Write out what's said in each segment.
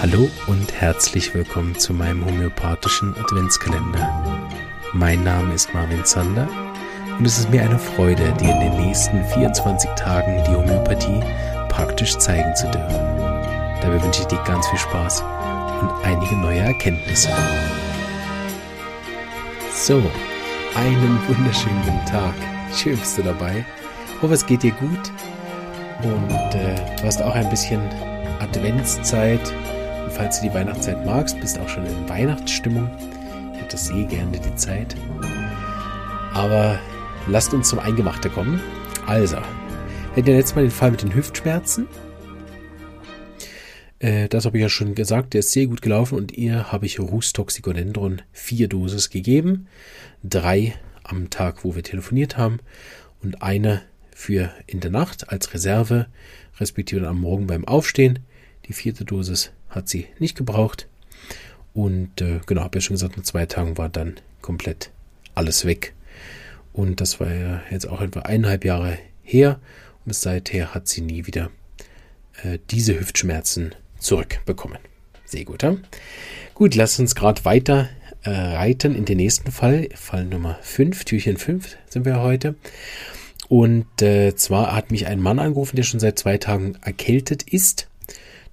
Hallo und herzlich willkommen zu meinem homöopathischen Adventskalender. Mein Name ist Marvin Zander und es ist mir eine Freude, dir in den nächsten 24 Tagen die Homöopathie praktisch zeigen zu dürfen. Dabei wünsche ich dir ganz viel Spaß und einige neue Erkenntnisse. So, einen wunderschönen guten Tag. Schön bist du dabei. Ich hoffe, es geht dir gut und äh, du hast auch ein bisschen Adventszeit. Und falls du die Weihnachtszeit magst, bist auch schon in Weihnachtsstimmung. Ich habe das sehr gerne, die Zeit. Aber lasst uns zum Eingemachte kommen. Also, wir hatten ja letztes Mal den Fall mit den Hüftschmerzen. Äh, das habe ich ja schon gesagt, der ist sehr gut gelaufen und ihr habe ich Rustoxicodendron vier Dosis gegeben. Drei am Tag, wo wir telefoniert haben und eine für in der Nacht als Reserve, respektive am Morgen beim Aufstehen. Die vierte Dosis hat sie nicht gebraucht. Und äh, genau, habe ja schon gesagt, nach zwei Tagen war dann komplett alles weg. Und das war ja jetzt auch etwa eineinhalb Jahre her. Und seither hat sie nie wieder äh, diese Hüftschmerzen zurückbekommen. Sehr gut. Ja? Gut, lass uns gerade weiter äh, reiten in den nächsten Fall. Fall Nummer 5, Türchen 5 sind wir heute. Und äh, zwar hat mich ein Mann angerufen, der schon seit zwei Tagen erkältet ist.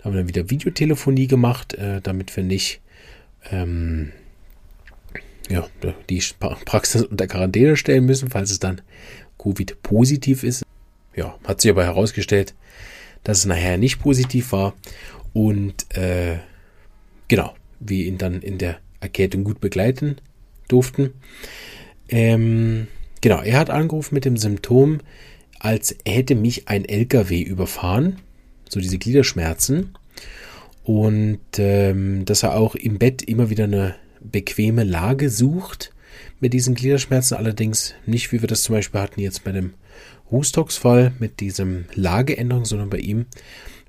Da haben wir dann wieder Videotelefonie gemacht, äh, damit wir nicht ähm, ja, die Praxis unter Quarantäne stellen müssen, falls es dann Covid-positiv ist. Ja, hat sich aber herausgestellt, dass es nachher nicht positiv war. Und äh, genau, wir ihn dann in der Erkältung gut begleiten durften. Ähm, genau, er hat angerufen mit dem Symptom, als hätte mich ein LKW überfahren, so diese Gliederschmerzen. Und ähm, dass er auch im Bett immer wieder eine bequeme Lage sucht mit diesen Gliederschmerzen, allerdings nicht, wie wir das zum Beispiel hatten jetzt bei dem Rustox-Fall mit diesem Lageänderung, sondern bei ihm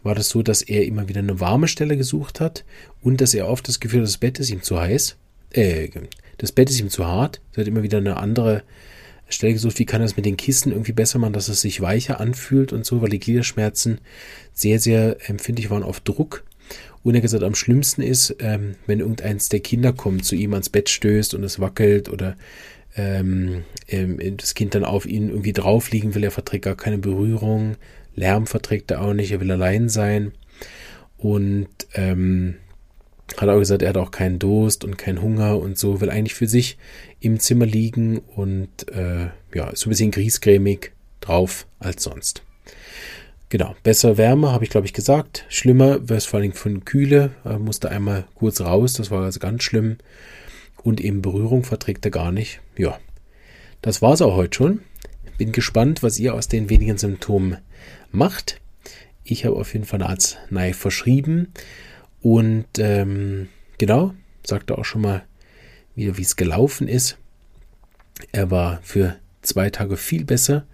war das so, dass er immer wieder eine warme Stelle gesucht hat und dass er oft das Gefühl hat, das Bett ist ihm zu heiß, äh, das Bett ist ihm zu hart. Er hat immer wieder eine andere Stelle gesucht, wie kann es mit den Kissen irgendwie besser machen, dass es sich weicher anfühlt und so, weil die Gliederschmerzen sehr, sehr empfindlich waren auf Druck. Und er gesagt, am schlimmsten ist, ähm, wenn irgendeins der Kinder kommt, zu ihm ans Bett stößt und es wackelt oder ähm, ähm, das Kind dann auf ihn irgendwie drauf liegen will, er verträgt gar keine Berührung, Lärm verträgt er auch nicht, er will allein sein. Und ähm, hat auch gesagt, er hat auch keinen Durst und keinen Hunger und so, will eigentlich für sich im Zimmer liegen und äh, ja, so ein bisschen griesgrämig drauf als sonst. Genau, besser Wärme, habe ich glaube ich gesagt. Schlimmer wäre es vor allem von Kühle, er musste einmal kurz raus, das war also ganz schlimm. Und eben Berührung verträgt er gar nicht. Ja, das war es auch heute schon. Bin gespannt, was ihr aus den wenigen Symptomen macht. Ich habe auf jeden Fall eine Arznei verschrieben. Und ähm, genau, sagte auch schon mal wieder, wie es gelaufen ist. Er war für zwei Tage viel besser.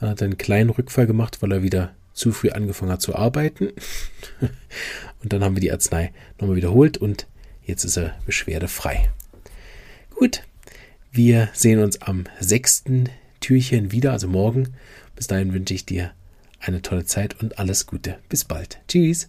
Dann hat er einen kleinen Rückfall gemacht, weil er wieder zu früh angefangen hat zu arbeiten. und dann haben wir die Arznei nochmal wiederholt und jetzt ist er beschwerdefrei. Gut, wir sehen uns am sechsten Türchen wieder, also morgen. Bis dahin wünsche ich dir eine tolle Zeit und alles Gute. Bis bald. Tschüss.